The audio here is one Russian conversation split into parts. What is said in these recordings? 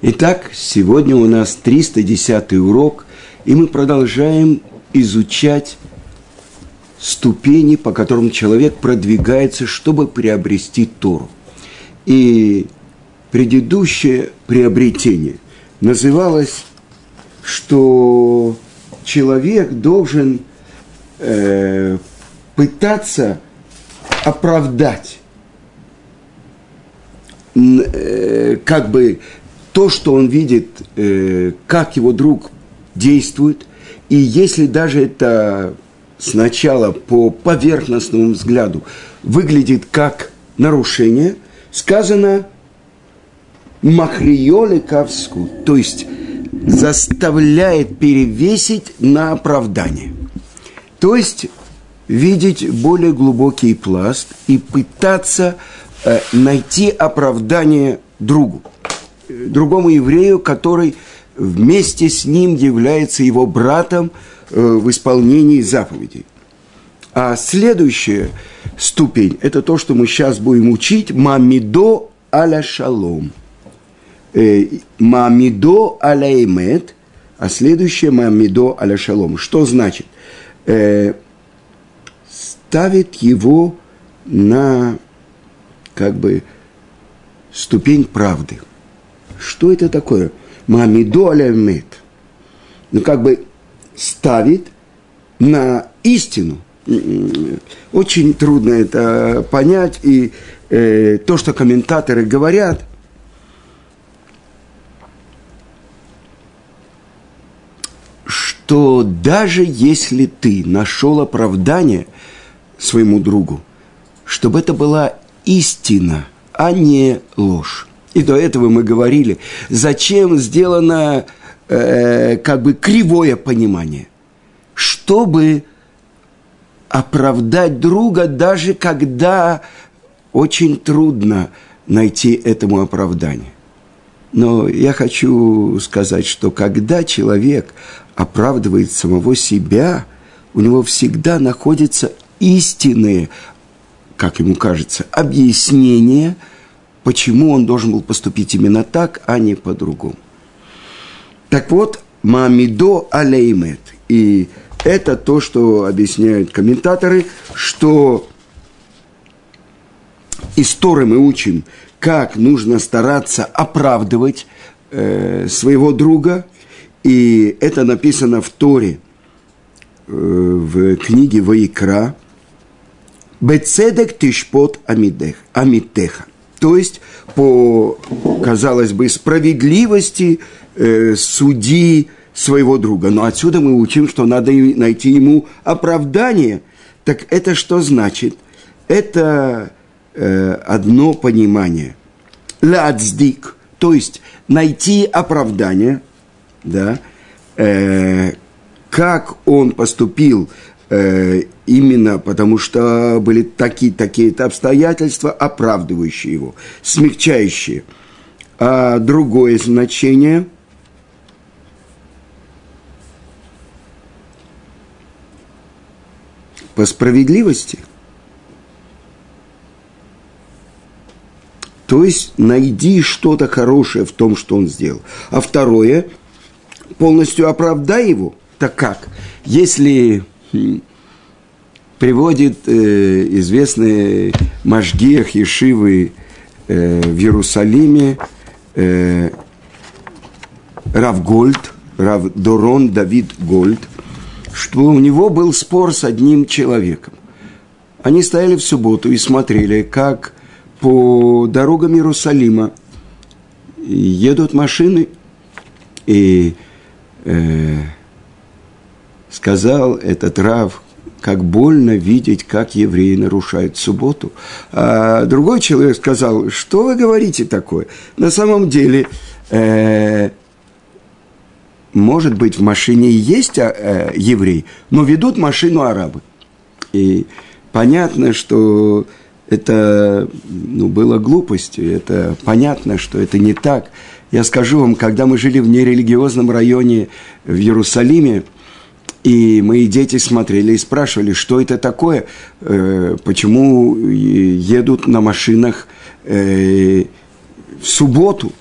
Итак, сегодня у нас 310 урок, и мы продолжаем изучать ступени, по которым человек продвигается, чтобы приобрести Тору. И предыдущее приобретение называлось, что человек должен э, пытаться оправдать э, как бы то, что он видит, э, как его друг действует, и если даже это сначала по поверхностному взгляду выглядит как нарушение, сказано махриоле кавску, то есть заставляет перевесить на оправдание. То есть видеть более глубокий пласт и пытаться э, найти оправдание другу, другому еврею, который вместе с ним является его братом э, в исполнении заповедей. А следующая ступень – это то, что мы сейчас будем учить – «Мамидо аля шалом». Э, «Мамидо аля эмет», а следующее «Мамидо аля шалом». Что значит? Э, ставит его на как бы ступень правды. Что это такое? Мамидо алямет. Ну, как бы ставит на истину. Очень трудно это понять. И э, то, что комментаторы говорят, что даже если ты нашел оправдание своему другу, чтобы это была истина, а не ложь. И до этого мы говорили, зачем сделано э, как бы кривое понимание, чтобы оправдать друга, даже когда очень трудно найти этому оправдание. Но я хочу сказать, что когда человек оправдывает самого себя, у него всегда находятся истинные, как ему кажется, объяснения – почему он должен был поступить именно так, а не по-другому. Так вот, Мамидо алеймет. И это то, что объясняют комментаторы, что из мы учим, как нужно стараться оправдывать э, своего друга. И это написано в Торе, э, в книге Ваикра. Бецедек тишпот амитеха. То есть, по, казалось бы, справедливости э, суди своего друга. Но отсюда мы учим, что надо найти ему оправдание. Так это что значит? Это э, одно понимание. Ладздик, то есть найти оправдание, да, э, как он поступил Э, именно потому что были такие-такие-то обстоятельства, оправдывающие его, смягчающие. А другое значение по справедливости. То есть найди что-то хорошее в том, что он сделал. А второе, полностью оправдай его. Так как? Если приводит э, известный Машгиах Ешивы э, в Иерусалиме э, Рав Гольд, Рав Дорон Давид Гольд, что у него был спор с одним человеком. Они стояли в субботу и смотрели, как по дорогам Иерусалима едут машины, и э, сказал этот Рав, как больно видеть, как евреи нарушают субботу. А другой человек сказал, что вы говорите такое? На самом деле, э, может быть, в машине есть э, еврей, но ведут машину арабы. И понятно, что это ну, было глупостью, это понятно, что это не так. Я скажу вам, когда мы жили в нерелигиозном районе в Иерусалиме, и мои дети смотрели и спрашивали, что это такое, э, почему едут на машинах э, в субботу.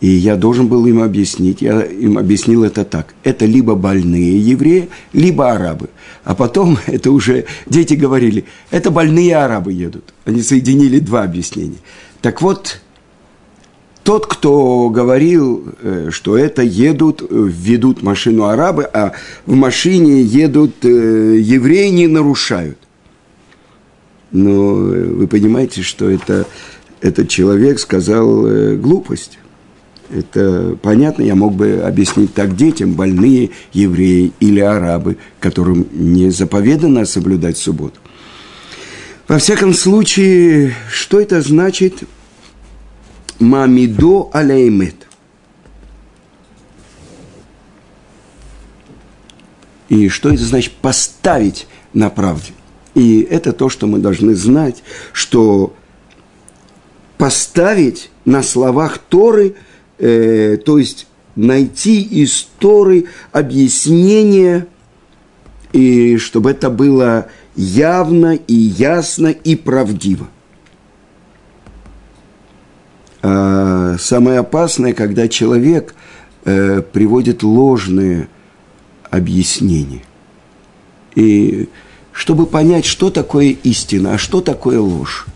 И я должен был им объяснить, я им объяснил это так. Это либо больные евреи, либо арабы. А потом это уже дети говорили, это больные арабы едут. Они соединили два объяснения. Так вот, тот, кто говорил, э, что это едут, ведут машину арабы, а в машине едут э, евреи, не нарушают. Но вы понимаете, что это, этот человек сказал глупость. Это понятно, я мог бы объяснить так детям, больные евреи или арабы, которым не заповедано соблюдать субботу. Во всяком случае, что это значит мамидо алеймет? И что это значит поставить на правде? И это то, что мы должны знать, что поставить на словах Торы – э, то есть найти из Торы объяснение, и чтобы это было явно и ясно и правдиво. А самое опасное, когда человек э, приводит ложные объяснения. И чтобы понять, что такое истина, а что такое ложь.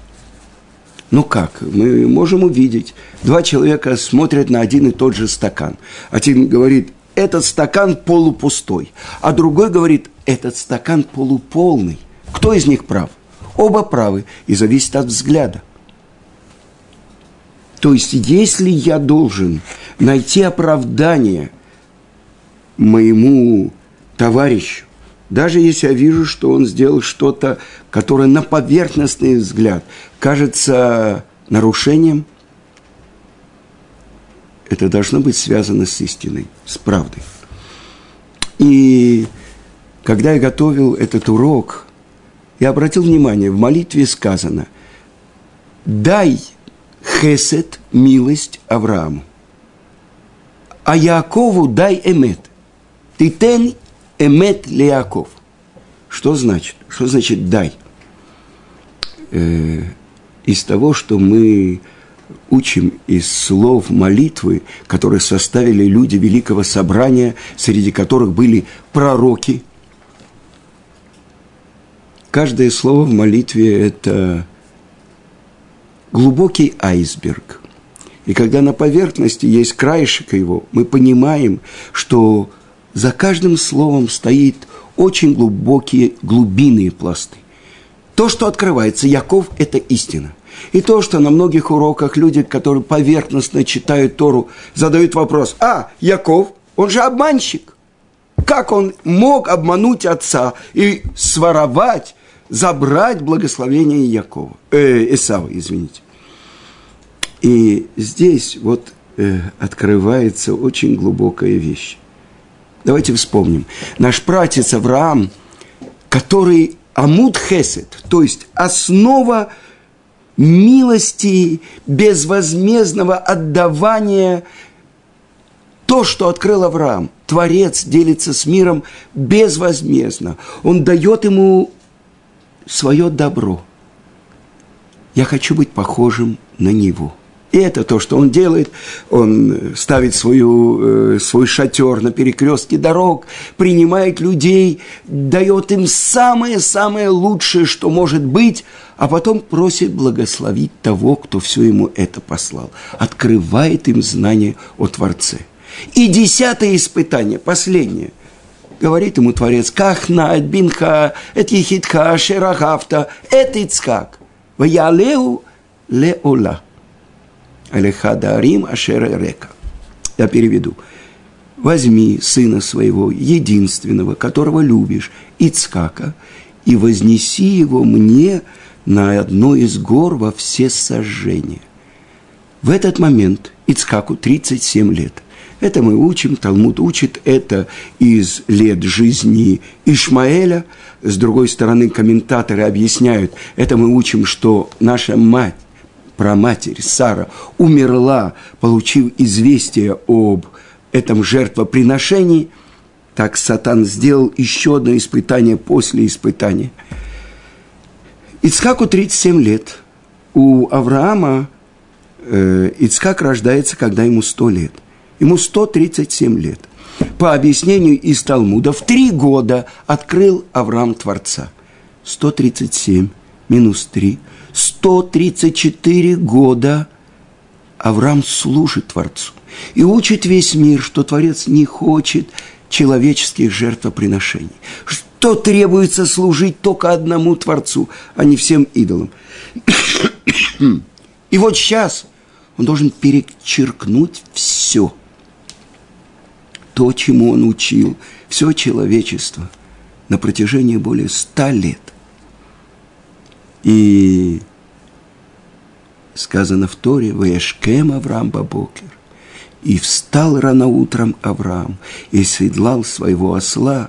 Ну как? Мы можем увидеть. Два человека смотрят на один и тот же стакан. Один говорит, этот стакан полупустой, а другой говорит, этот стакан полуполный. Кто из них прав? Оба правы, и зависит от взгляда. То есть, если я должен найти оправдание моему товарищу, даже если я вижу, что он сделал что-то, которое на поверхностный взгляд кажется нарушением, это должно быть связано с истиной, с правдой. И когда я готовил этот урок, я обратил внимание, в молитве сказано, дай хесед, милость Аврааму, а Якову дай эмет. Ты тен Эмет Леяков. Что значит? Что значит дай? Э, из того, что мы учим из слов молитвы, которые составили люди Великого Собрания, среди которых были пророки. Каждое слово в молитве – это глубокий айсберг. И когда на поверхности есть краешек его, мы понимаем, что за каждым словом стоит очень глубокие глубинные пласты. То, что открывается, Яков – это истина. И то, что на многих уроках люди, которые поверхностно читают Тору, задают вопрос, а, Яков, он же обманщик. Как он мог обмануть отца и своровать, забрать благословение Якова, э, Исава, извините. И здесь вот э, открывается очень глубокая вещь. Давайте вспомним. Наш пратец Авраам, который Амуд Хесед, то есть основа милости, безвозмездного отдавания, то, что открыл Авраам. Творец делится с миром безвозмездно. Он дает ему свое добро. Я хочу быть похожим на него – и это то, что он делает. Он ставит свою, э, свой шатер на перекрестке дорог, принимает людей, дает им самое-самое лучшее, что может быть, а потом просит благословить того, кто все ему это послал. Открывает им знание о Творце. И десятое испытание, последнее – говорит ему Творец, «Кахна, бинха, эт ехидха, шерахавта, эт ицкак, ваялеу леола». Алехада Арим Ашера Река. Я переведу. Возьми сына своего, единственного, которого любишь, Ицкака, и вознеси его мне на одно из гор во все сожжения. В этот момент Ицкаку 37 лет. Это мы учим, Талмуд учит это из лет жизни Ишмаэля. С другой стороны, комментаторы объясняют, это мы учим, что наша мать праматерь Сара умерла, получив известие об этом жертвоприношении, так Сатан сделал еще одно испытание после испытания. Ицхаку 37 лет. У Авраама э, Ицхак рождается, когда ему 100 лет. Ему 137 лет. По объяснению из Талмуда, в три года открыл Авраам Творца. 137 минус 3. 134 года Авраам служит Творцу. И учит весь мир, что Творец не хочет человеческих жертвоприношений. Что требуется служить только одному Творцу, а не всем идолам. И вот сейчас он должен перечеркнуть все. То, чему он учил, все человечество на протяжении более ста лет. И сказано в Торе, «Ваешкем Авраам Бабокер». И встал рано утром Авраам и седлал своего осла.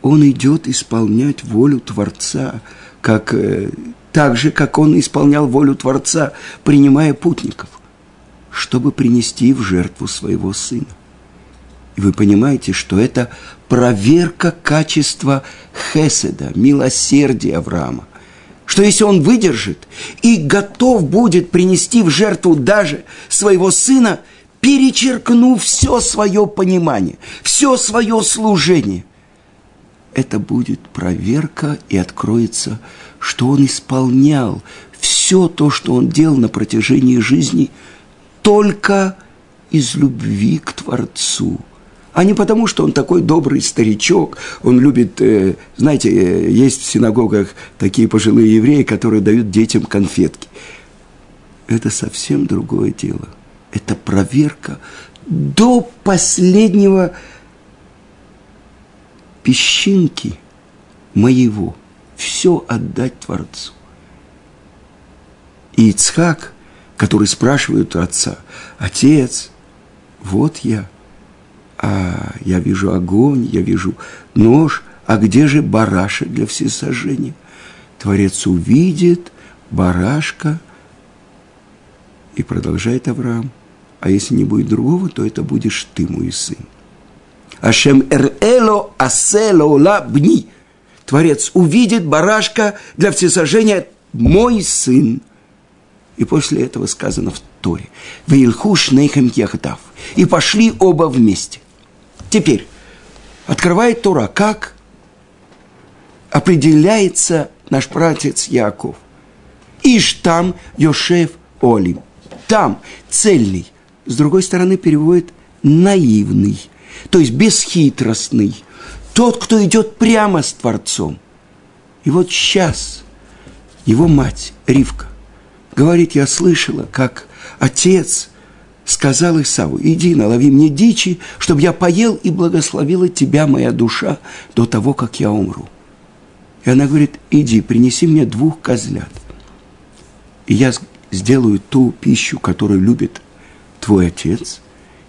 Он идет исполнять волю Творца, как, э, так же, как он исполнял волю Творца, принимая путников, чтобы принести в жертву своего сына. И вы понимаете, что это проверка качества Хеседа, милосердия Авраама – что если он выдержит и готов будет принести в жертву даже своего сына, перечеркнув все свое понимание, все свое служение, это будет проверка и откроется, что он исполнял все то, что он делал на протяжении жизни, только из любви к Творцу – а не потому, что он такой добрый старичок, он любит, э, знаете, э, есть в синагогах такие пожилые евреи, которые дают детям конфетки. Это совсем другое дело. Это проверка до последнего песчинки моего. Все отдать Творцу. И Ицхак, который спрашивает у отца, «Отец, вот я – а я вижу огонь, я вижу нож, а где же барашек для всесожжения? Творец увидит барашка и продолжает Авраам. А если не будет другого, то это будешь ты, мой сын. Ашем эр-эло асело лабни. Творец увидит барашка для всесожжения, мой сын. И после этого сказано в Торе. Вейлхуш нейхем яхдав. И пошли оба вместе. Теперь, открывает Тора, как определяется наш пратец Яков. Иш там Йошев Олим. Там цельный. С другой стороны, переводит наивный, то есть бесхитростный. Тот, кто идет прямо с Творцом. И вот сейчас его мать, Ривка, говорит, я слышала, как отец – сказал Исаву, иди, налови мне дичи, чтобы я поел и благословила тебя, моя душа, до того, как я умру. И она говорит, иди, принеси мне двух козлят. И я сделаю ту пищу, которую любит твой отец,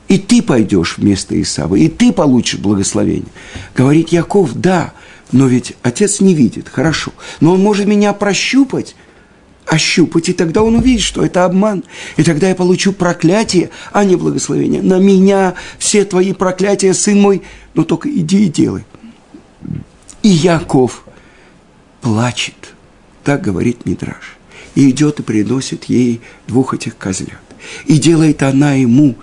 и ты пойдешь вместо Исава, и ты получишь благословение. Говорит Яков, да, но ведь отец не видит, хорошо, но он может меня прощупать, ощупать, и тогда он увидит, что это обман. И тогда я получу проклятие, а не благословение. На меня все твои проклятия, сын мой, но только иди и делай. И Яков плачет, так говорит Мидраш, и идет и приносит ей двух этих козлят. И делает она ему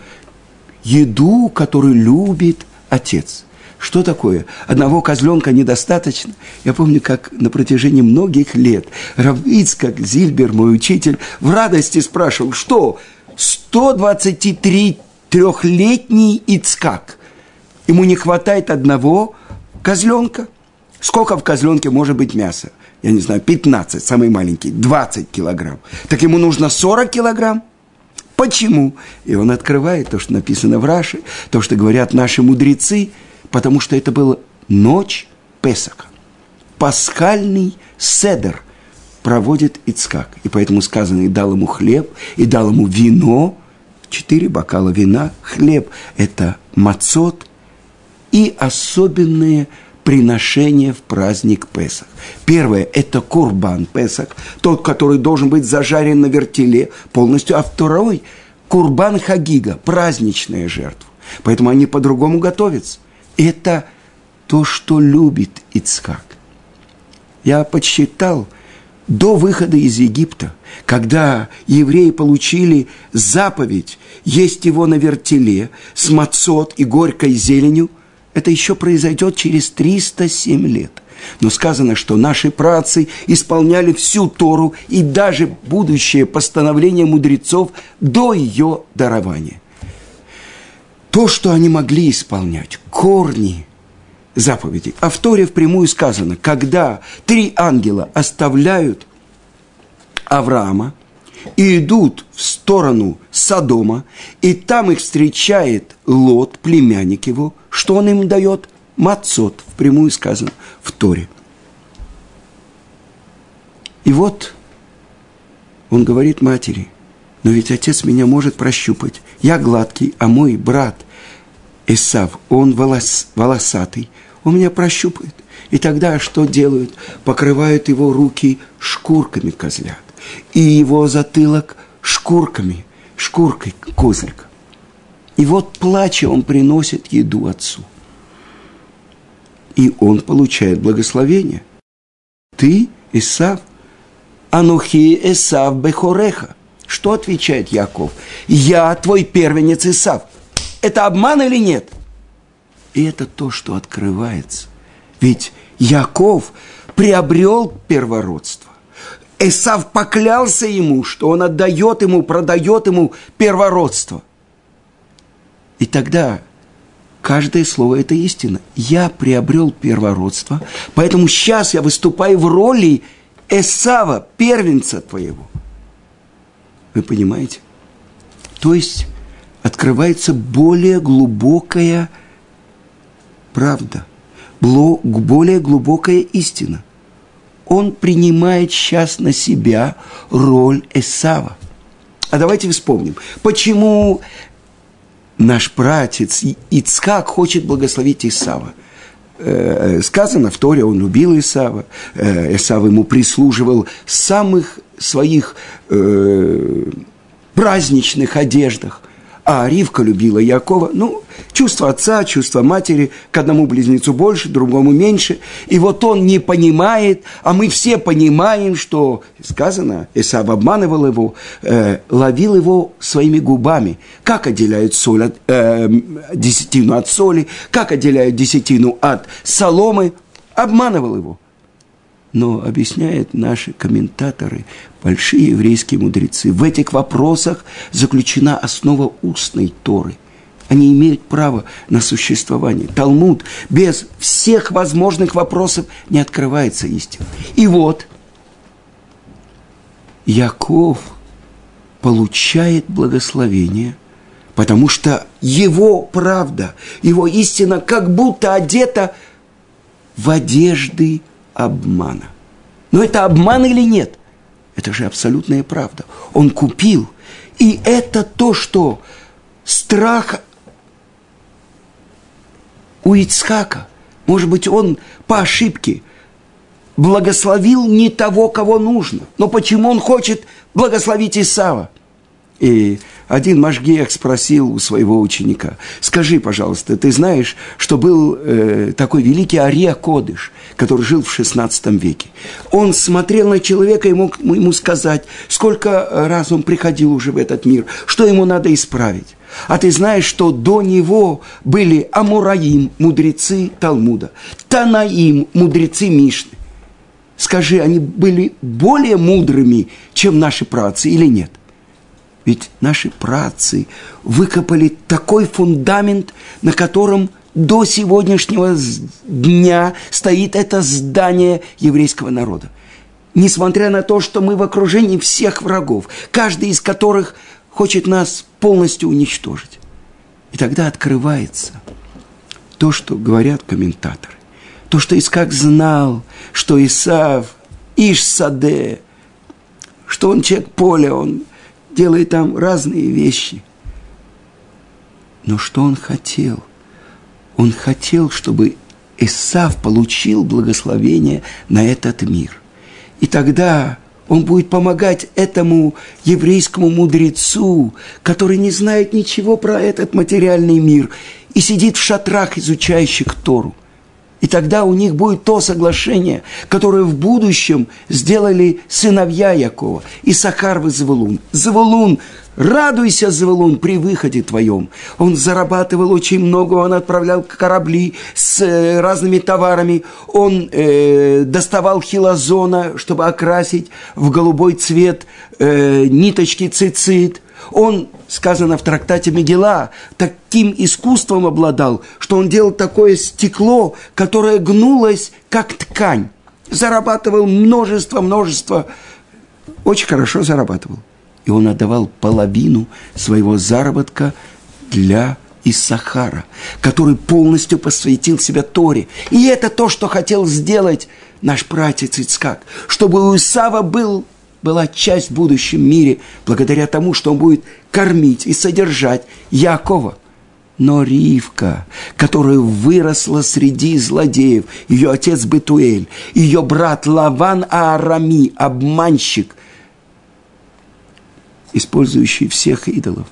еду, которую любит отец – что такое? Одного козленка недостаточно. Я помню, как на протяжении многих лет Равицкак Зильбер, мой учитель, в радости спрашивал, что 123 трехлетний Ицкак, ему не хватает одного козленка? Сколько в козленке может быть мяса? Я не знаю, 15, самый маленький, 20 килограмм. Так ему нужно 40 килограмм? Почему? И он открывает то, что написано в Раше, то, что говорят наши мудрецы – потому что это была ночь Песаха. Пасхальный седер проводит Ицкак. И поэтому сказано, и дал ему хлеб, и дал ему вино, четыре бокала вина, хлеб – это мацот и особенные приношения в праздник Песах. Первое – это курбан Песах, тот, который должен быть зажарен на вертеле полностью, а второй – курбан Хагига, праздничная жертва. Поэтому они по-другому готовятся. Это то, что любит Ицхак. Я подсчитал, до выхода из Египта, когда евреи получили заповедь есть его на вертеле с мацот и горькой зеленью, это еще произойдет через 307 лет. Но сказано, что наши працы исполняли всю Тору и даже будущее постановление мудрецов до ее дарования. То, что они могли исполнять, корни заповедей. А в Торе впрямую сказано, когда три ангела оставляют Авраама и идут в сторону Содома, и там их встречает Лот, племянник его, что он им дает? Мацот, впрямую сказано в Торе. И вот он говорит матери, но ведь отец меня может прощупать. Я гладкий, а мой брат Исав, он волос, волосатый, он меня прощупает. И тогда что делают? Покрывают его руки шкурками козлят. И его затылок шкурками, шкуркой козлика. И вот плача он приносит еду отцу. И он получает благословение. Ты, Исав, Анухи Исав Бехореха. Что отвечает Яков? Я твой первенец Исав. Это обман или нет? И это то, что открывается. Ведь Яков приобрел первородство. Исав поклялся ему, что он отдает ему, продает ему первородство. И тогда каждое слово – это истина. Я приобрел первородство, поэтому сейчас я выступаю в роли Эсава, первенца твоего. Вы понимаете? То есть открывается более глубокая правда, более глубокая истина. Он принимает сейчас на себя роль Эсава. А давайте вспомним, почему наш братец Ицкак хочет благословить Исава. Э, сказано в Торе, он любил Исава, э, Исав ему прислуживал в самых своих э, праздничных одеждах – а Ривка любила Якова. Ну, чувство отца, чувство матери, к одному близнецу больше, другому меньше. И вот он не понимает, а мы все понимаем, что сказано, Исав обманывал его, э, ловил его своими губами. Как отделяют соль от, э, десятину от соли, как отделяют десятину от соломы, обманывал его – но объясняют наши комментаторы, большие еврейские мудрецы, в этих вопросах заключена основа устной Торы. Они имеют право на существование. Талмуд без всех возможных вопросов не открывается истина. И вот Яков получает благословение, потому что его правда, его истина как будто одета в одежды обмана. Но это обман или нет? Это же абсолютная правда. Он купил. И это то, что страх у Ицхака, может быть, он по ошибке благословил не того, кого нужно. Но почему он хочет благословить Исава? И один Машгех спросил у своего ученика, скажи, пожалуйста, ты знаешь, что был э, такой великий Ария Кодыш, который жил в XVI веке. Он смотрел на человека и мог ему сказать, сколько раз он приходил уже в этот мир, что ему надо исправить. А ты знаешь, что до него были Амураим, мудрецы Талмуда, Танаим, мудрецы Мишны. Скажи, они были более мудрыми, чем наши працы или нет? – ведь наши працы выкопали такой фундамент, на котором до сегодняшнего дня стоит это здание еврейского народа. Несмотря на то, что мы в окружении всех врагов, каждый из которых хочет нас полностью уничтожить. И тогда открывается то, что говорят комментаторы. То, что Искак знал, что Исав, Иш-Саде, что он человек поля, он делает там разные вещи. Но что он хотел? Он хотел, чтобы Исав получил благословение на этот мир. И тогда он будет помогать этому еврейскому мудрецу, который не знает ничего про этот материальный мир и сидит в шатрах, изучающих Тору. И тогда у них будет то соглашение, которое в будущем сделали сыновья Якова. И Сахар Завулун. Завулун, радуйся, Завулун, при выходе твоем. Он зарабатывал очень много, он отправлял корабли с э, разными товарами. Он э, доставал хилозона, чтобы окрасить в голубой цвет э, ниточки цицит – он, сказано в трактате Мегела, таким искусством обладал, что он делал такое стекло, которое гнулось, как ткань. Зарабатывал множество, множество, очень хорошо зарабатывал. И он отдавал половину своего заработка для Иссахара, который полностью посвятил себя Торе. И это то, что хотел сделать наш братец Ицкак, чтобы у Исава был была часть в будущем мире, благодаря тому, что он будет кормить и содержать Якова. Но Ривка, которая выросла среди злодеев, ее отец Бетуэль, ее брат Лаван Аарами, обманщик, использующий всех идолов,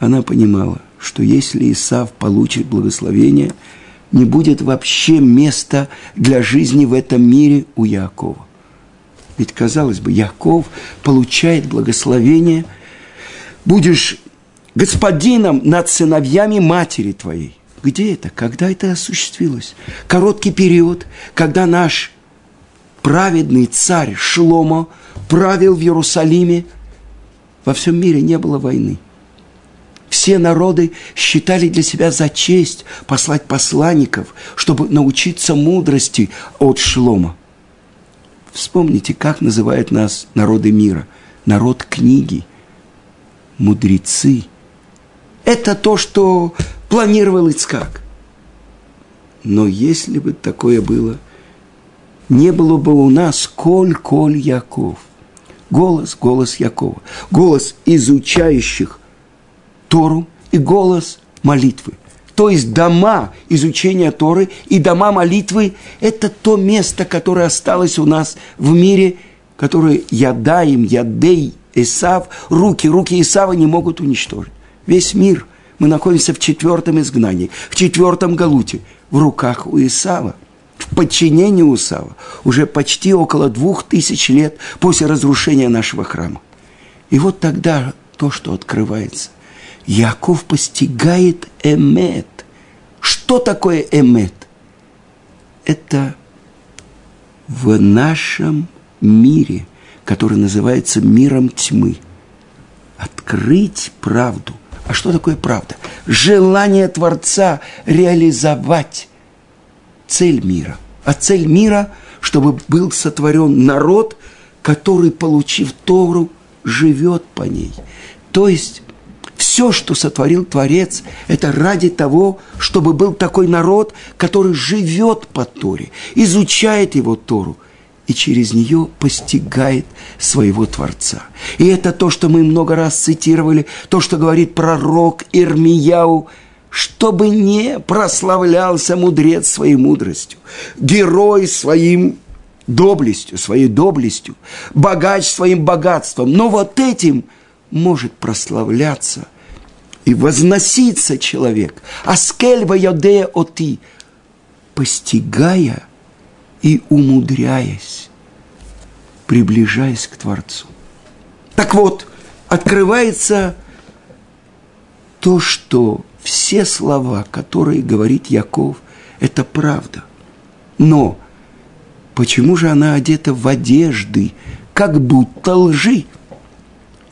она понимала, что если Исав получит благословение, не будет вообще места для жизни в этом мире у Якова. Ведь, казалось бы, Яков получает благословение, будешь господином над сыновьями матери твоей. Где это? Когда это осуществилось? Короткий период, когда наш праведный царь Шломо правил в Иерусалиме, во всем мире не было войны. Все народы считали для себя за честь послать посланников, чтобы научиться мудрости от Шлома. Вспомните, как называют нас народы мира. Народ книги, мудрецы. Это то, что планировал Ицкак. Но если бы такое было, не было бы у нас коль-коль Яков. Голос, голос Якова. Голос изучающих Тору и голос молитвы. То есть дома изучения Торы и дома молитвы – это то место, которое осталось у нас в мире, которое Ядаим, Ядей, Исав, руки, руки Исава не могут уничтожить. Весь мир, мы находимся в четвертом изгнании, в четвертом галуте, в руках у Исава, в подчинении у Исава, уже почти около двух тысяч лет после разрушения нашего храма. И вот тогда то, что открывается – Яков постигает эмет. Что такое эмет? Это в нашем мире, который называется миром тьмы, открыть правду. А что такое правда? Желание Творца реализовать цель мира. А цель мира, чтобы был сотворен народ, который, получив Тору, живет по ней. То есть все, что сотворил Творец, это ради того, чтобы был такой народ, который живет по Торе, изучает его Тору и через нее постигает своего Творца. И это то, что мы много раз цитировали, то, что говорит пророк Ирмияу, чтобы не прославлялся мудрец своей мудростью, герой своим доблестью, своей доблестью, богач своим богатством. Но вот этим – может прославляться и возноситься человек. Аскельва йодея оти, постигая и умудряясь, приближаясь к Творцу. Так вот, открывается то, что все слова, которые говорит Яков, это правда. Но почему же она одета в одежды, как будто лжи?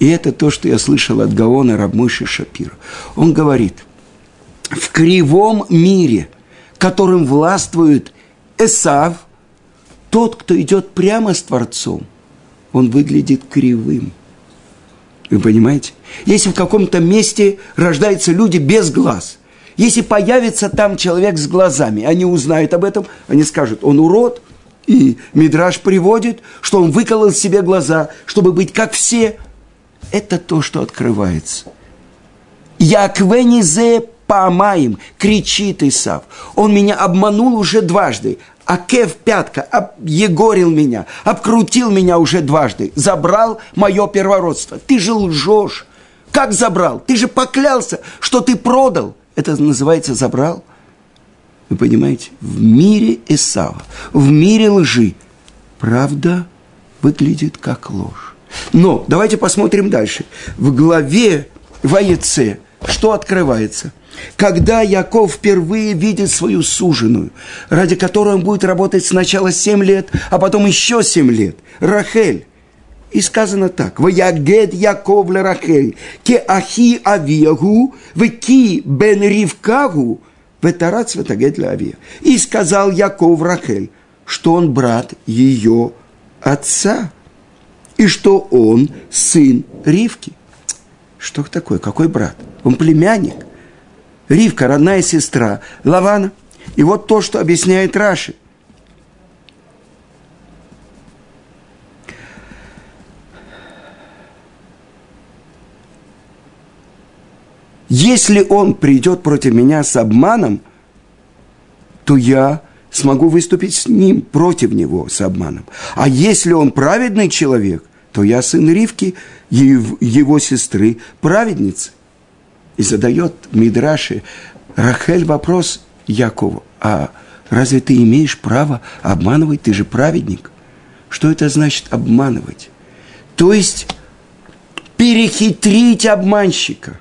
И это то, что я слышал от Гаона Рабмыши Шапира. Он говорит, в кривом мире, которым властвует Эсав, тот, кто идет прямо с Творцом, он выглядит кривым. Вы понимаете? Если в каком-то месте рождаются люди без глаз, если появится там человек с глазами, они узнают об этом, они скажут, он урод, и Мидраж приводит, что он выколол себе глаза, чтобы быть как все – это то, что открывается. Яквенизе памаем, кричит Исав. Он меня обманул уже дважды. А Кев пятка объегорил меня, обкрутил меня уже дважды, забрал мое первородство. Ты же лжешь. Как забрал? Ты же поклялся, что ты продал. Это называется забрал. Вы понимаете? В мире Исава, в мире лжи. Правда выглядит как ложь. Но давайте посмотрим дальше. В главе Ваеце что открывается? Когда Яков впервые видит свою суженую, ради которой он будет работать сначала семь лет, а потом еще семь лет, Рахель. И сказано так, «Ваягед Яков ле Рахель, ке ахи авиагу, ки бен ривкагу, ветарац ветагед ле авия». И сказал Яков Рахель, что он брат ее отца, и что он сын Ривки. Что такое? Какой брат? Он племянник. Ривка, родная сестра Лавана. И вот то, что объясняет Раши. Если он придет против меня с обманом, то я смогу выступить с ним, против него, с обманом. А если он праведный человек, то я сын Ривки, его сестры, праведницы. И задает Мидраши Рахель вопрос Якову, а разве ты имеешь право обманывать, ты же праведник? Что это значит обманывать? То есть перехитрить обманщика.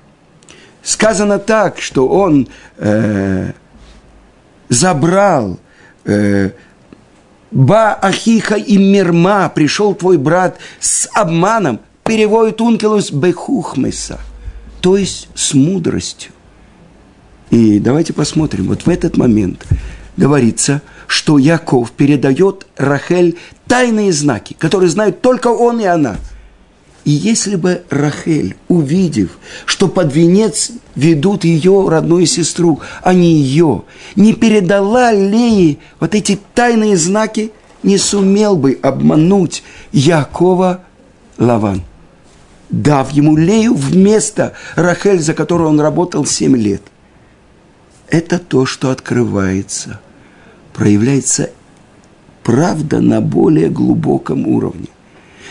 Сказано так, что он э, забрал э, Ба Ахиха и Мирма, пришел твой брат с обманом, переводит Ункелус Бехухмеса, то есть с мудростью. И давайте посмотрим, вот в этот момент говорится, что Яков передает Рахель тайные знаки, которые знают только он и она – и если бы Рахель, увидев, что под венец ведут ее родную сестру, а не ее, не передала Лее вот эти тайные знаки, не сумел бы обмануть Якова Лаван, дав ему Лею вместо Рахель, за которую он работал семь лет. Это то, что открывается, проявляется правда на более глубоком уровне.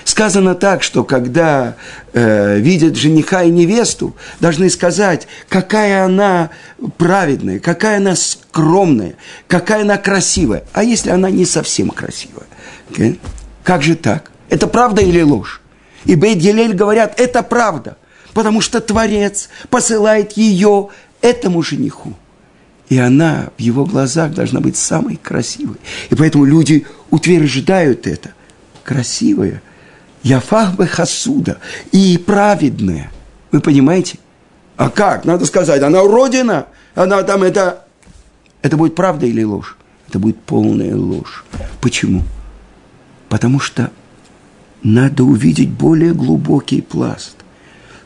Сказано так, что когда э, видят жениха и невесту, должны сказать, какая она праведная, какая она скромная, какая она красивая. А если она не совсем красивая? Okay? Как же так? Это правда или ложь? И Бейт Гелель говорят, это правда, потому что Творец посылает ее этому жениху. И она в его глазах должна быть самой красивой. И поэтому люди утверждают это. Красивая – Яфах бы хасуда и праведная. Вы понимаете? А как? Надо сказать, она уродина, она там это... Это будет правда или ложь? Это будет полная ложь. Почему? Потому что надо увидеть более глубокий пласт.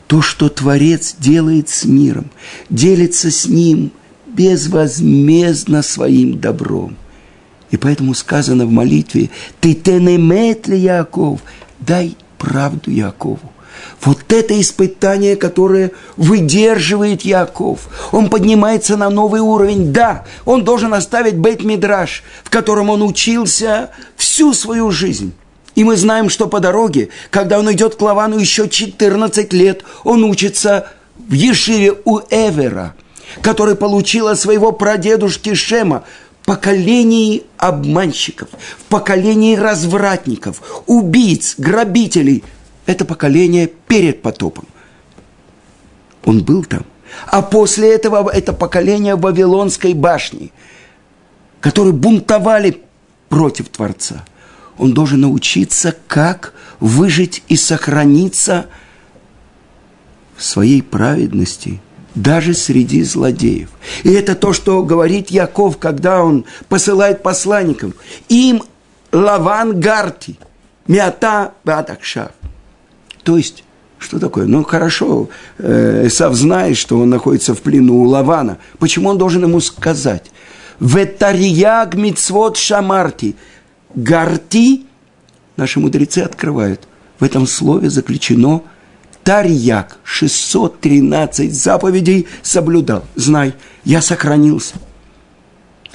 То, что Творец делает с миром, делится с ним безвозмездно своим добром. И поэтому сказано в молитве «Ты тенемет ли Яков?» Дай правду Якову. Вот это испытание, которое выдерживает Яков. Он поднимается на новый уровень. Да, он должен оставить Бейт-Мидраш, в котором он учился всю свою жизнь. И мы знаем, что по дороге, когда он идет к Лавану еще 14 лет, он учится в Ешиве у Эвера, который получил от своего прадедушки Шема поколении обманщиков, в поколении развратников, убийц, грабителей. Это поколение перед потопом. Он был там. А после этого это поколение Вавилонской башни, которые бунтовали против Творца. Он должен научиться, как выжить и сохраниться в своей праведности – даже среди злодеев. И это то, что говорит Яков, когда он посылает посланников. Им лаван гарти, мята батакшав. То есть, что такое? Ну, хорошо, э, Исав знает, что он находится в плену у Лавана. Почему он должен ему сказать? Ветарияг мицвод шамарти. Гарти, наши мудрецы открывают, в этом слове заключено – Тарьяк 613 заповедей соблюдал. Знай, я сохранился.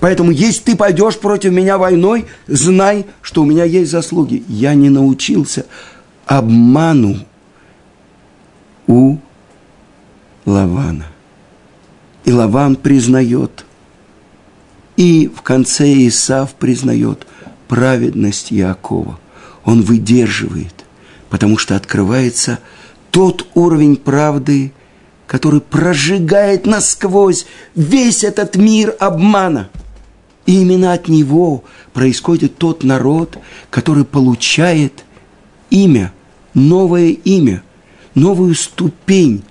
Поэтому, если ты пойдешь против меня войной, знай, что у меня есть заслуги. Я не научился обману у Лавана. И Лаван признает И в конце Исав признает праведность Якова. Он выдерживает, потому что открывается тот уровень правды, который прожигает насквозь весь этот мир обмана. И именно от него происходит тот народ, который получает имя, новое имя, новую ступень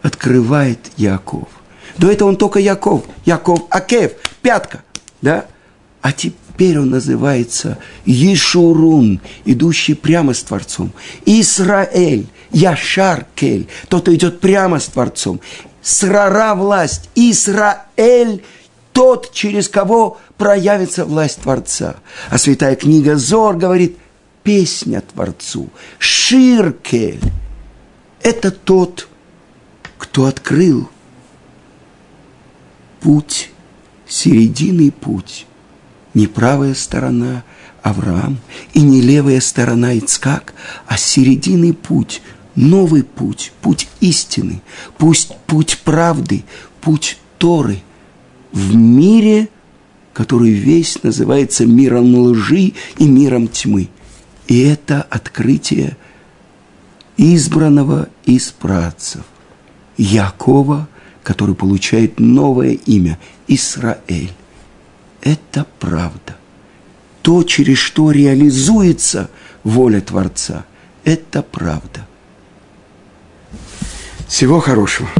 открывает Яков. До этого он только Яков, Яков Акев, пятка, да? А теперь он называется Ешурун, идущий прямо с Творцом. Яшаркель, тот, кто идет прямо с Творцом. Срара власть, Израиль, тот, через кого проявится власть Творца. А святая книга Зор говорит, песня Творцу, Ширкель. Это тот, кто открыл путь, серединный путь, не правая сторона Авраам и не левая сторона Ицкак, а серединный путь, новый путь, путь истины, пусть путь правды, путь Торы в мире, который весь называется миром лжи и миром тьмы. И это открытие избранного из працев Якова, который получает новое имя – Израиль. Это правда. То, через что реализуется воля Творца, это правда. Всего хорошего.